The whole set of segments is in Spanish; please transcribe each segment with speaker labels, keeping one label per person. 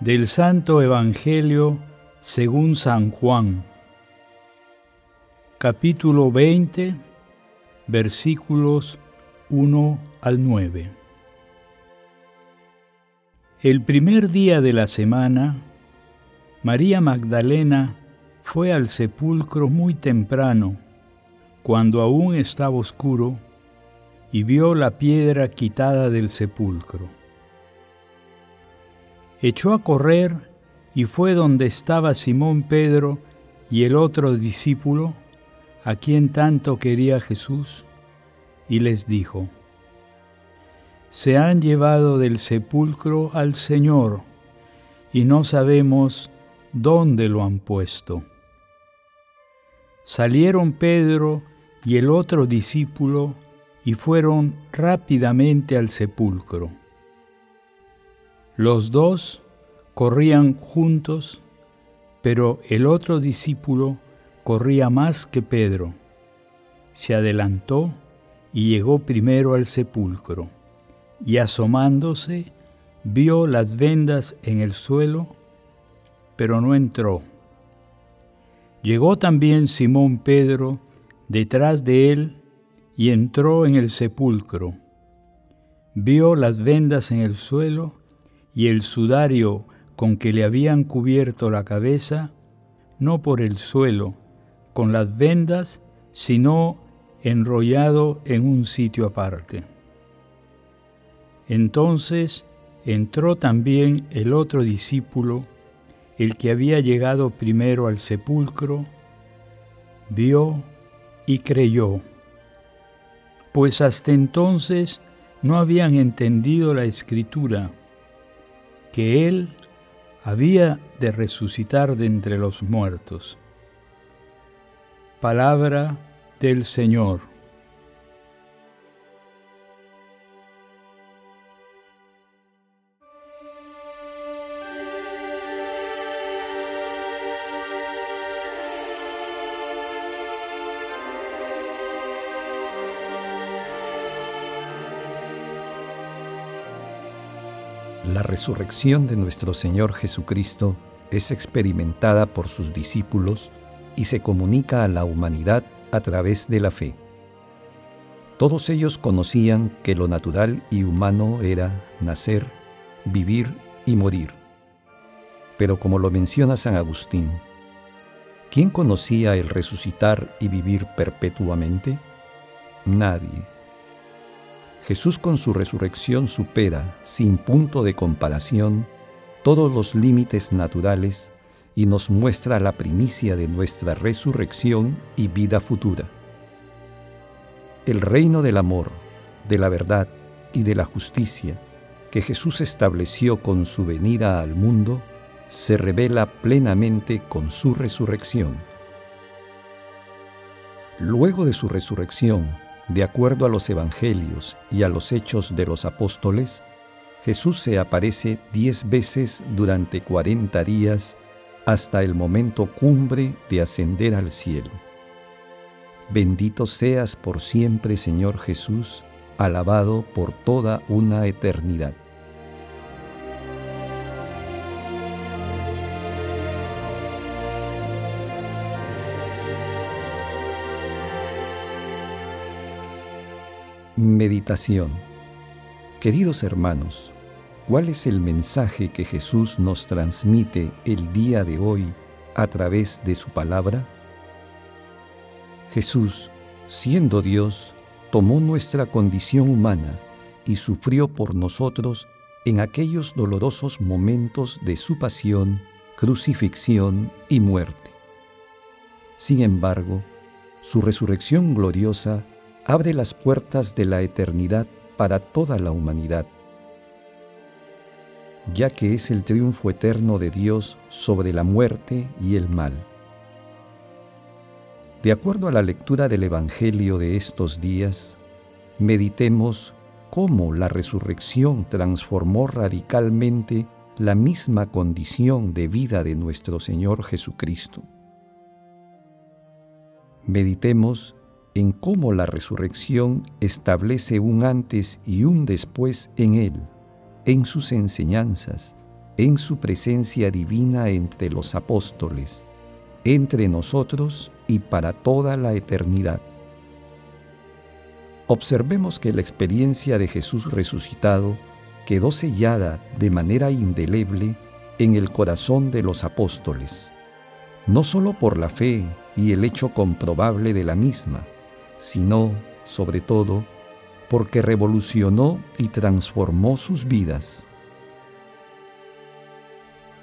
Speaker 1: del Santo Evangelio según San Juan, capítulo 20, versículos 1 al 9. El primer día de la semana, María Magdalena fue al sepulcro muy temprano, cuando aún estaba oscuro, y vio la piedra quitada del sepulcro echó a correr y fue donde estaba Simón Pedro y el otro discípulo, a quien tanto quería Jesús, y les dijo, Se han llevado del sepulcro al Señor, y no sabemos dónde lo han puesto. Salieron Pedro y el otro discípulo y fueron rápidamente al sepulcro. Los dos corrían juntos, pero el otro discípulo corría más que Pedro. Se adelantó y llegó primero al sepulcro, y asomándose vio las vendas en el suelo, pero no entró. Llegó también Simón Pedro detrás de él y entró en el sepulcro. Vio las vendas en el suelo y el sudario con que le habían cubierto la cabeza, no por el suelo, con las vendas, sino enrollado en un sitio aparte. Entonces entró también el otro discípulo, el que había llegado primero al sepulcro, vio y creyó, pues hasta entonces no habían entendido la escritura que Él había de resucitar de entre los muertos. Palabra del Señor.
Speaker 2: La resurrección de nuestro Señor Jesucristo es experimentada por sus discípulos y se comunica a la humanidad a través de la fe. Todos ellos conocían que lo natural y humano era nacer, vivir y morir. Pero como lo menciona San Agustín, ¿quién conocía el resucitar y vivir perpetuamente? Nadie Jesús con su resurrección supera, sin punto de comparación, todos los límites naturales y nos muestra la primicia de nuestra resurrección y vida futura. El reino del amor, de la verdad y de la justicia que Jesús estableció con su venida al mundo, se revela plenamente con su resurrección. Luego de su resurrección, de acuerdo a los evangelios y a los hechos de los apóstoles, Jesús se aparece diez veces durante cuarenta días hasta el momento cumbre de ascender al cielo. Bendito seas por siempre, Señor Jesús, alabado por toda una eternidad. Meditación Queridos hermanos, ¿Cuál es el mensaje que Jesús nos transmite el día de hoy a través de su palabra? Jesús, siendo Dios, tomó nuestra condición humana y sufrió por nosotros en aquellos dolorosos momentos de su pasión, crucifixión y muerte. Sin embargo, su resurrección gloriosa abre las puertas de la eternidad para toda la humanidad, ya que es el triunfo eterno de Dios sobre la muerte y el mal. De acuerdo a la lectura del Evangelio de estos días, meditemos cómo la resurrección transformó radicalmente la misma condición de vida de nuestro Señor Jesucristo. Meditemos en cómo la resurrección establece un antes y un después en Él, en sus enseñanzas, en su presencia divina entre los apóstoles, entre nosotros y para toda la eternidad. Observemos que la experiencia de Jesús resucitado quedó sellada de manera indeleble en el corazón de los apóstoles, no solo por la fe y el hecho comprobable de la misma, sino, sobre todo, porque revolucionó y transformó sus vidas.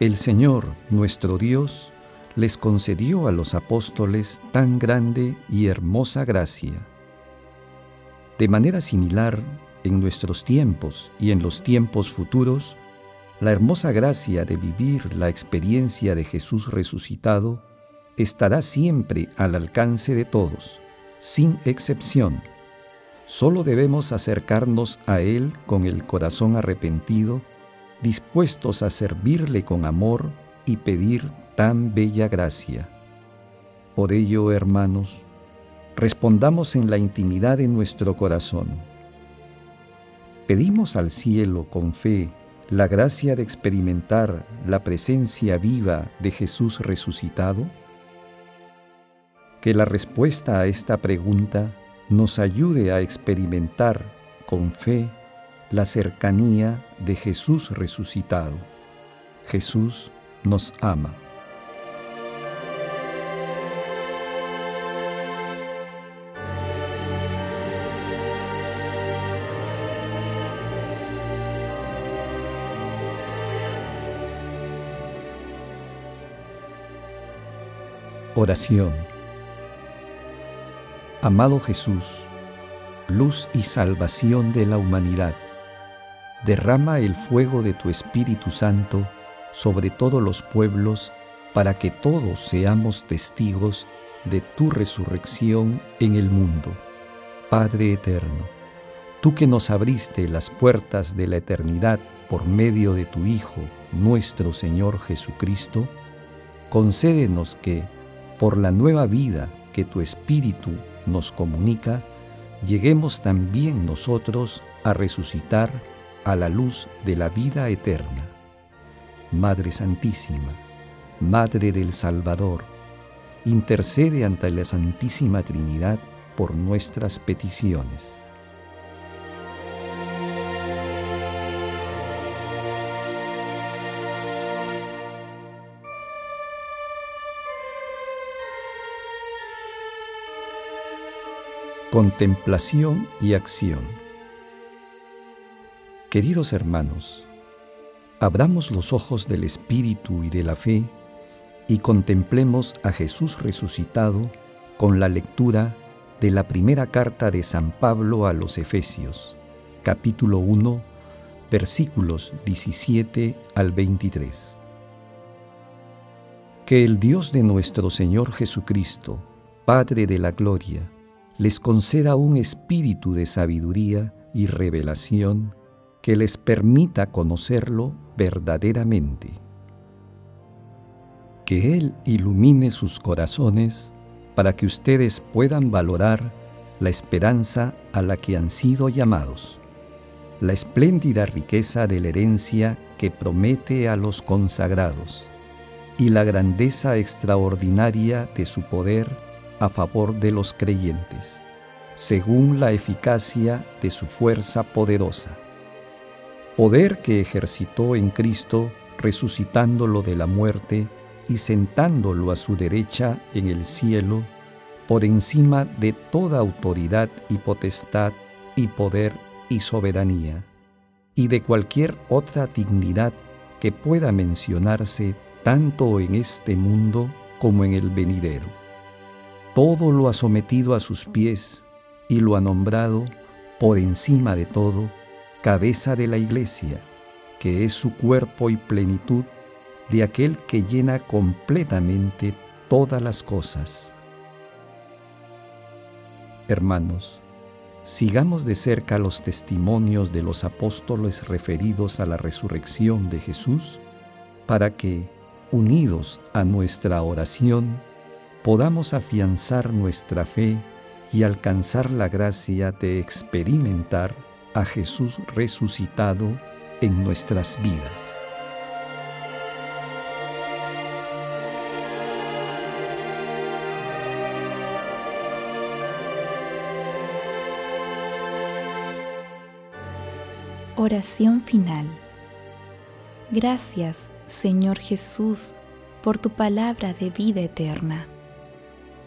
Speaker 2: El Señor, nuestro Dios, les concedió a los apóstoles tan grande y hermosa gracia. De manera similar, en nuestros tiempos y en los tiempos futuros, la hermosa gracia de vivir la experiencia de Jesús resucitado estará siempre al alcance de todos, sin excepción. Solo debemos acercarnos a Él con el corazón arrepentido, dispuestos a servirle con amor y pedir tan bella gracia. Por ello, hermanos, respondamos en la intimidad de nuestro corazón. Pedimos al cielo con fe la gracia de experimentar la presencia viva de Jesús resucitado. Que la respuesta a esta pregunta nos ayude a experimentar con fe la cercanía de Jesús resucitado. Jesús nos ama. Oración. Amado Jesús, luz y salvación de la humanidad, derrama el fuego de tu Espíritu Santo sobre todos los pueblos para que todos seamos testigos de tu resurrección en el mundo. Padre eterno, tú que nos abriste las puertas de la eternidad por medio de tu Hijo, nuestro Señor Jesucristo, concédenos que, por la nueva vida que tu Espíritu nos comunica, lleguemos también nosotros a resucitar a la luz de la vida eterna. Madre Santísima, Madre del Salvador, intercede ante la Santísima Trinidad por nuestras peticiones. Contemplación y acción. Queridos hermanos, abramos los ojos del Espíritu y de la fe y contemplemos a Jesús resucitado con la lectura de la primera carta de San Pablo a los Efesios, capítulo 1, versículos 17 al 23. Que el Dios de nuestro Señor Jesucristo, Padre de la Gloria, les conceda un espíritu de sabiduría y revelación que les permita conocerlo verdaderamente. Que Él ilumine sus corazones para que ustedes puedan valorar la esperanza a la que han sido llamados, la espléndida riqueza de la herencia que promete a los consagrados y la grandeza extraordinaria de su poder a favor de los creyentes, según la eficacia de su fuerza poderosa. poder que ejercitó en Cristo resucitándolo de la muerte y sentándolo a su derecha en el cielo, por encima de toda autoridad y potestad y poder y soberanía, y de cualquier otra dignidad que pueda mencionarse tanto en este mundo como en el venidero. Todo lo ha sometido a sus pies y lo ha nombrado por encima de todo cabeza de la iglesia, que es su cuerpo y plenitud de aquel que llena completamente todas las cosas. Hermanos, sigamos de cerca los testimonios de los apóstoles referidos a la resurrección de Jesús, para que, unidos a nuestra oración, podamos afianzar nuestra fe y alcanzar la gracia de experimentar a Jesús resucitado en nuestras vidas.
Speaker 3: Oración final. Gracias, Señor Jesús, por tu palabra de vida eterna.